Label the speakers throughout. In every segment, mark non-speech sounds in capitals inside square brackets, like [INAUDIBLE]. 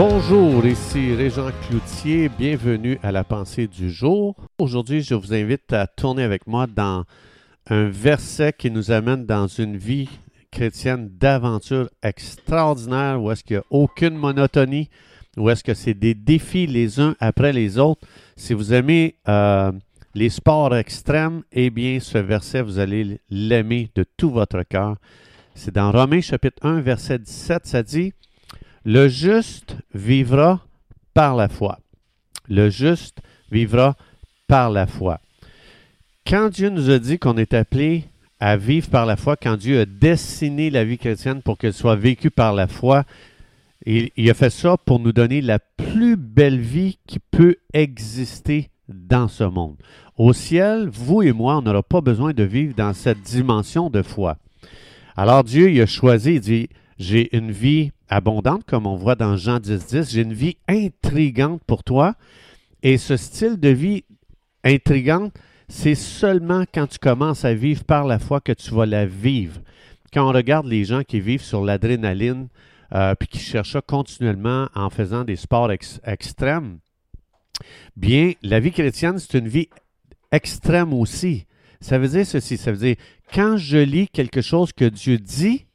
Speaker 1: Bonjour, ici Régent Cloutier, bienvenue à la pensée du jour. Aujourd'hui, je vous invite à tourner avec moi dans un verset qui nous amène dans une vie chrétienne d'aventure extraordinaire où est-ce qu'il n'y a aucune monotonie, où est-ce que c'est des défis les uns après les autres. Si vous aimez euh, les sports extrêmes, eh bien, ce verset, vous allez l'aimer de tout votre cœur. C'est dans Romains chapitre 1, verset 17, ça dit, Le juste vivra par la foi. Le juste vivra par la foi. Quand Dieu nous a dit qu'on est appelé à vivre par la foi, quand Dieu a dessiné la vie chrétienne pour qu'elle soit vécue par la foi, il, a fait ça pour nous donner la plus belle vie qui peut exister dans ce monde. Au ciel, vous et moi, on n'aura pas besoin de vivre dans cette dimension de foi. Alors Dieu, il a choisi, il dit, j'ai une vie abondante, comme on voit dans Jean 10, 10, j'ai une vie intrigante pour toi. Et ce style de vie intrigante, c'est seulement quand tu commences à vivre par la foi que tu vas la vivre. Quand on regarde les gens qui vivent sur l'adrénaline, euh, puis qui cherchent ça continuellement en faisant des sports ex extrêmes, bien, la vie chrétienne, c'est une vie extrême aussi. Ça veut dire ceci, ça veut dire, quand je lis quelque chose que Dieu dit,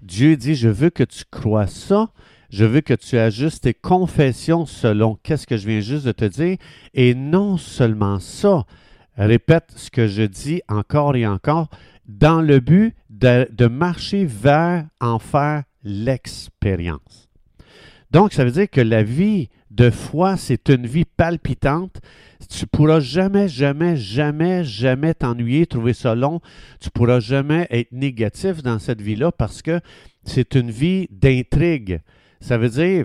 Speaker 1: Dieu dit, je veux que tu crois ça, je veux que tu ajustes tes confessions selon qu'est-ce que je viens juste de te dire, et non seulement ça, répète ce que je dis encore et encore, dans le but de, de marcher vers en faire l'expérience. Donc, ça veut dire que la vie de foi, c'est une vie palpitante. Tu ne pourras jamais, jamais, jamais, jamais t'ennuyer, trouver ça long. Tu ne pourras jamais être négatif dans cette vie-là parce que c'est une vie d'intrigue. Ça veut dire,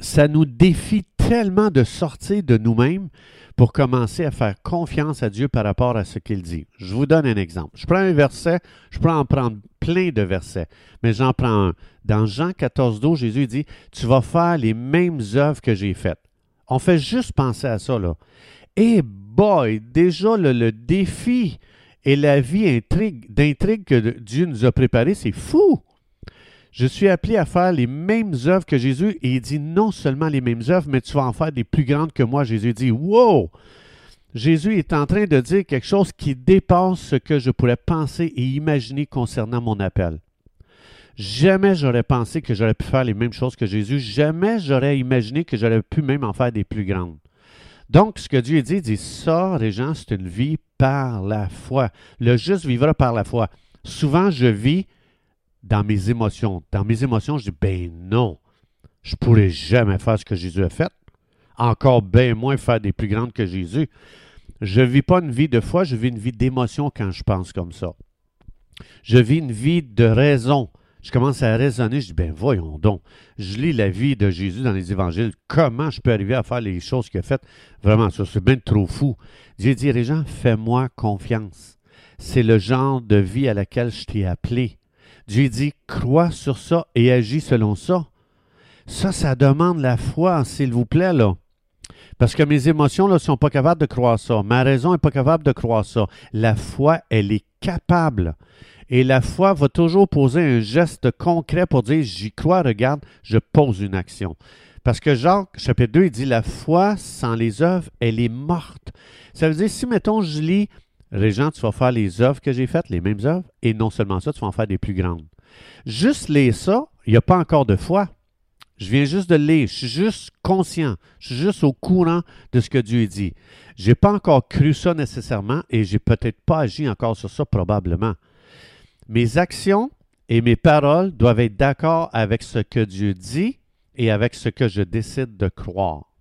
Speaker 1: ça nous défie tellement de sortir de nous-mêmes pour commencer à faire confiance à Dieu par rapport à ce qu'il dit. Je vous donne un exemple. Je prends un verset, je peux en prendre plein de versets, mais j'en prends un. Dans Jean 14, 12, Jésus dit, tu vas faire les mêmes œuvres que j'ai faites. On fait juste penser à ça, là. Et boy, déjà le, le défi et la vie d'intrigue que Dieu nous a préparé, c'est fou. Je suis appelé à faire les mêmes œuvres que Jésus et il dit non seulement les mêmes œuvres, mais tu vas en faire des plus grandes que moi. Jésus dit Wow! Jésus est en train de dire quelque chose qui dépasse ce que je pourrais penser et imaginer concernant mon appel. Jamais j'aurais pensé que j'aurais pu faire les mêmes choses que Jésus. Jamais j'aurais imaginé que j'aurais pu même en faire des plus grandes. Donc, ce que Dieu dit, il dit ça, les gens, c'est une vie par la foi. Le juste vivra par la foi. Souvent, je vis dans mes émotions. Dans mes émotions, je dis, ben non, je ne pourrais jamais faire ce que Jésus a fait. Encore bien moins faire des plus grandes que Jésus. Je ne vis pas une vie de foi, je vis une vie d'émotion quand je pense comme ça. Je vis une vie de raison. Je commence à raisonner, je dis, ben voyons donc. Je lis la vie de Jésus dans les évangiles. Comment je peux arriver à faire les choses qu'il a faites? Vraiment, ça, c'est bien trop fou. Dieu dit, les gens, fais-moi confiance. C'est le genre de vie à laquelle je t'ai appelé. Dieu dit, crois sur ça et agis selon ça. Ça, ça demande la foi, s'il vous plaît, là. Parce que mes émotions ne sont pas capables de croire ça. Ma raison n'est pas capable de croire ça. La foi, elle est capable. Et la foi va toujours poser un geste concret pour dire j'y crois, regarde, je pose une action. Parce que Jacques, chapitre 2, il dit la foi sans les œuvres, elle est morte. Ça veut dire, si, mettons, je lis Régent, tu vas faire les œuvres que j'ai faites, les mêmes œuvres, et non seulement ça, tu vas en faire des plus grandes. Juste lire ça, il n'y a pas encore de foi. Je viens juste de lire, je suis juste conscient, je suis juste au courant de ce que Dieu dit. Je n'ai pas encore cru ça nécessairement et j'ai peut-être pas agi encore sur ça probablement. Mes actions et mes paroles doivent être d'accord avec ce que Dieu dit et avec ce que je décide de croire.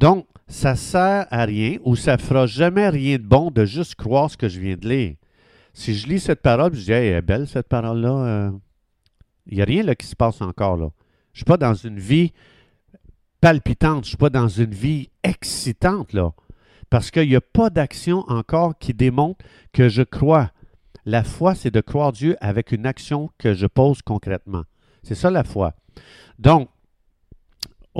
Speaker 1: Donc, ça sert à rien ou ça fera jamais rien de bon de juste croire ce que je viens de lire. Si je lis cette parole, je dis, est belle cette parole-là. Il euh, n'y a rien là qui se passe encore là. Je ne suis pas dans une vie palpitante, je ne suis pas dans une vie excitante là. Parce qu'il n'y a pas d'action encore qui démontre que je crois. La foi, c'est de croire Dieu avec une action que je pose concrètement. C'est ça la foi. Donc,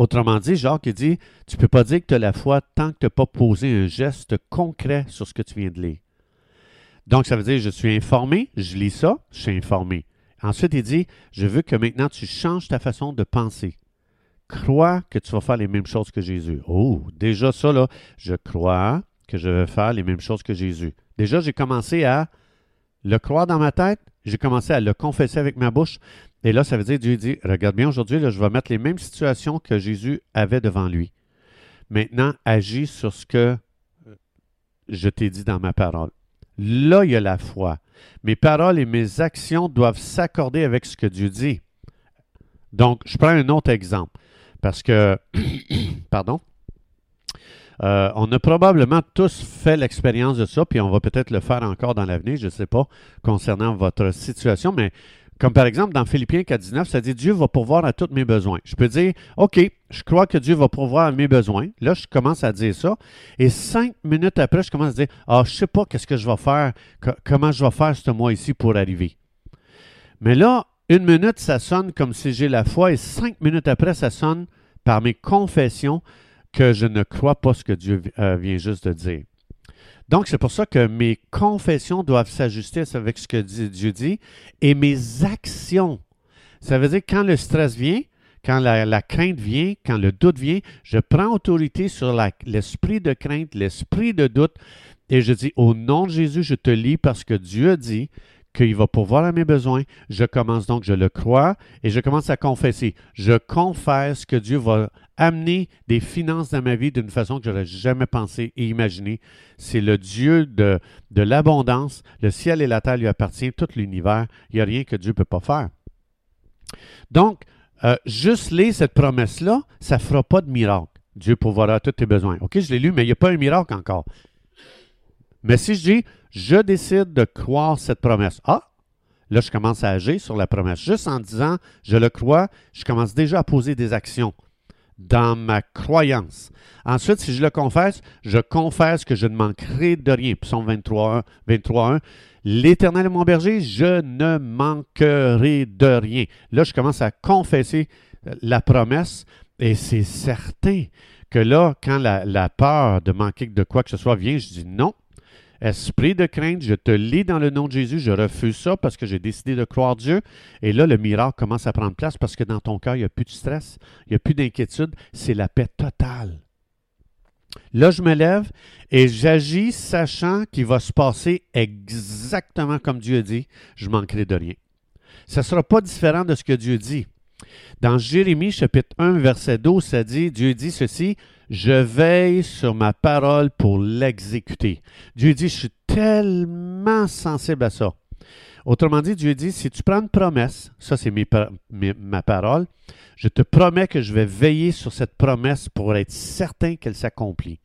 Speaker 1: Autrement dit, Jacques dit, tu ne peux pas dire que tu as la foi tant que tu n'as pas posé un geste concret sur ce que tu viens de lire. Donc, ça veut dire, je suis informé, je lis ça, je suis informé. Ensuite, il dit, je veux que maintenant tu changes ta façon de penser. crois que tu vas faire les mêmes choses que Jésus. Oh, déjà ça, là, je crois que je vais faire les mêmes choses que Jésus. Déjà, j'ai commencé à le croire dans ma tête, j'ai commencé à le confesser avec ma bouche. Et là, ça veut dire, Dieu dit, regarde bien, aujourd'hui, je vais mettre les mêmes situations que Jésus avait devant lui. Maintenant, agis sur ce que je t'ai dit dans ma parole. Là, il y a la foi. Mes paroles et mes actions doivent s'accorder avec ce que Dieu dit. Donc, je prends un autre exemple. Parce que, [COUGHS] pardon, euh, on a probablement tous fait l'expérience de ça, puis on va peut-être le faire encore dans l'avenir, je ne sais pas, concernant votre situation, mais comme par exemple dans Philippiens 4.19, ça dit Dieu va pourvoir à tous mes besoins. Je peux dire, OK, je crois que Dieu va pourvoir à mes besoins. Là, je commence à dire ça. Et cinq minutes après, je commence à dire, ah, je ne sais pas qu'est-ce que je vais faire, comment je vais faire ce mois ici pour arriver. Mais là, une minute, ça sonne comme si j'ai la foi, et cinq minutes après, ça sonne par mes confessions que je ne crois pas ce que Dieu euh, vient juste de dire. Donc, c'est pour ça que mes confessions doivent s'ajuster avec ce que Dieu dit et mes actions. Ça veut dire que quand le stress vient, quand la, crainte vient, quand le doute vient, je prends autorité sur l'esprit de crainte, l'esprit de doute, et je dis, au nom de Jésus, je te lis parce que Dieu a dit qu'il va pourvoir à mes besoins. Je commence donc, je le crois, et je commence à confesser. Je confesse que Dieu va amener des finances dans ma vie d'une façon que je n'aurais jamais pensé et imaginé. C'est le Dieu de, de l'abondance. Le ciel et la terre lui appartiennent, tout l'univers. Il n'y a rien que Dieu ne peut pas faire. Donc, euh, juste lire cette promesse-là, ça ne fera pas de miracle. Dieu pourvoira tous tes besoins. OK, je l'ai lu, mais il n'y a pas un miracle encore. Mais si je dis, je décide de croire cette promesse, ah, là, je commence à agir sur la promesse. Juste en disant, je le crois, je commence déjà à poser des actions dans ma croyance. Ensuite, si je le confesse, je confesse que je ne manquerai de rien. Psaume 23, 23 1. L'Éternel est mon berger, je ne manquerai de rien. Là, je commence à confesser euh, la promesse et c'est certain que là, quand la, la peur de manquer de quoi que ce soit vient, je dis non, Esprit de crainte, je te lis dans le nom de Jésus, je refuse ça parce que j'ai décidé de croire Dieu. Et là, le miracle commence à prendre place parce que dans ton cœur, il n'y a plus de stress, il n'y a plus d'inquiétude, c'est la paix totale. Là, je me lève et j'agis sachant qu'il va se passer exactement comme Dieu dit, je manquerai de rien. Ce ne sera pas différent de ce que Dieu dit. Dans Jérémie chapitre 1, verset 12, ça dit, Dieu dit ceci, je veille sur ma parole pour l'exécuter. Dieu dit, je suis tellement sensible à ça. Autrement dit, Dieu dit, si tu prends une promesse, ça c'est ma parole, je te promets que je vais veiller sur cette promesse pour être certain qu'elle s'accomplit.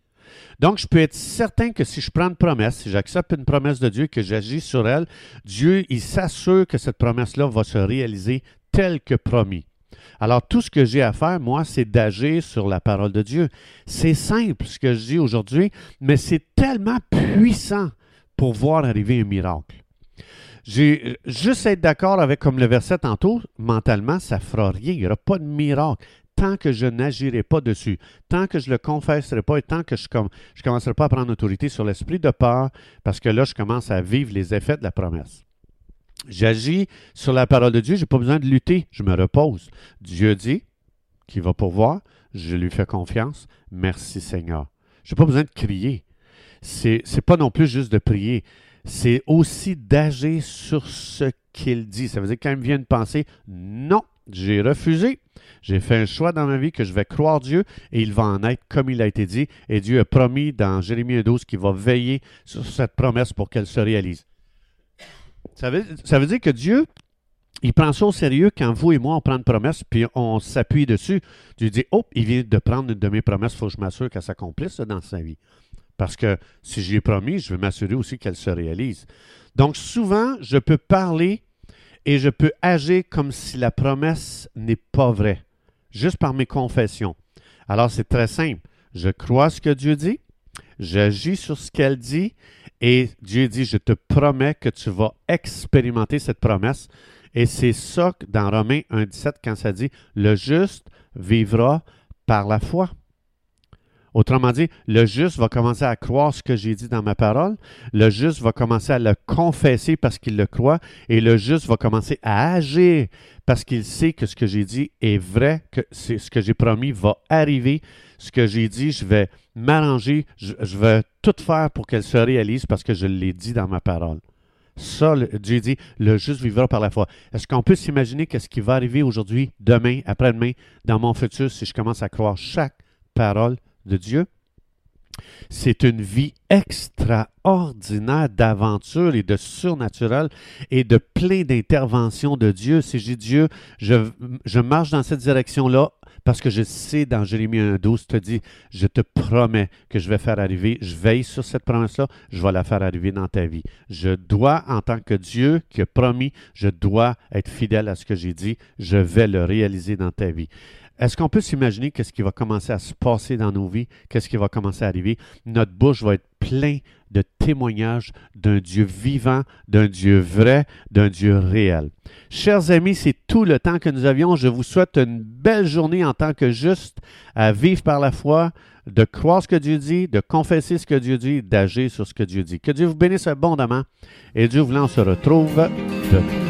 Speaker 1: Donc, je peux être certain que si je prends une promesse, si j'accepte une promesse de Dieu, que j'agis sur elle, Dieu, il s'assure que cette promesse-là va se réaliser telle que promis. Alors, tout ce que j'ai à faire, moi, c'est d'agir sur la parole de Dieu. C'est simple ce que je dis aujourd'hui, mais c'est tellement puissant pour voir arriver un miracle. J'ai juste être d'accord avec comme le verset tantôt, mentalement, ça ne fera rien. Il n'y aura pas de miracle tant que je n'agirai pas dessus, tant que je ne le confesserai pas et tant que je ne commencerai pas à prendre autorité sur l'esprit de peur, parce que là, je commence à vivre les effets de la promesse. J'agis sur la parole de Dieu, je n'ai pas besoin de lutter, je me repose. Dieu dit qu'il va pourvoir, je lui fais confiance. Merci Seigneur. Je n'ai pas besoin de crier. Ce n'est pas non plus juste de prier, c'est aussi d'agir sur ce qu'il dit. Ça veut dire quand il me vient une pensée, non, j'ai refusé. J'ai fait un choix dans ma vie que je vais croire Dieu et il va en être comme il a été dit. Et Dieu a promis dans Jérémie 12 qu'il va veiller sur cette promesse pour qu'elle se réalise. Ça veut, dire que Dieu, il prend ça au sérieux quand vous et moi, on prend une promesse, puis on s'appuie dessus. Dieu dit, oh, il vient de prendre une de mes promesses, il faut que je m'assure qu'elle s'accomplisse dans sa vie. Parce que si j'y ai promis, je veux m'assurer aussi qu'elle se réalise. Donc souvent, je peux parler et je peux agir comme si la promesse n'est pas vraie, juste par mes confessions. Alors c'est très simple. Je crois ce que Dieu dit, j'agis sur ce qu'elle dit et Dieu dit, je te promets que tu vas expérimenter cette promesse. Et c'est ça dans Romains 1,17 quand ça dit, le juste vivra par la foi. Autrement dit, le juste va commencer à croire ce que j'ai dit dans ma parole, le juste va commencer à le confesser parce qu'il le croit, et le juste va commencer à agir parce qu'il sait que ce que j'ai dit est vrai, que c'est ce que j'ai promis va arriver, ce que j'ai dit, je vais m'arranger, je, vais tout faire pour qu'elle se réalise parce que je l'ai dit dans ma parole. Ça, Dieu dit, le juste vivra par la foi. Est-ce qu'on peut s'imaginer qu'est-ce qui va arriver aujourd'hui, demain, après-demain, dans mon futur, si je commence à croire chaque parole de Dieu? C'est une vie extraordinaire d'aventure et de surnaturel et de plein d'interventions de Dieu. Si j'ai Dieu, je, marche dans cette direction-là parce que je sais dans Jérémie 1.12, te dit, je te promets que je vais faire arriver, je veille sur cette promesse-là, je vais la faire arriver dans ta vie. Je dois, en tant que Dieu qui a promis, je dois être fidèle à ce que j'ai dit, je vais le réaliser dans ta vie. Est-ce qu'on peut s'imaginer qu'est-ce qui va commencer à se passer dans nos vies, qu'est-ce qui va commencer à arriver? Notre bouche va être pleine de témoignages d'un Dieu vivant, d'un Dieu vrai, d'un Dieu réel. Chers amis, c'est tout le temps que nous avions. Je vous souhaite une belle journée en tant que juste, à vivre par la foi, de croire ce que Dieu dit, de confesser ce que Dieu dit, d'agir sur ce que Dieu dit. Que Dieu vous bénisse abondamment et Dieu voulant, on se retrouve demain.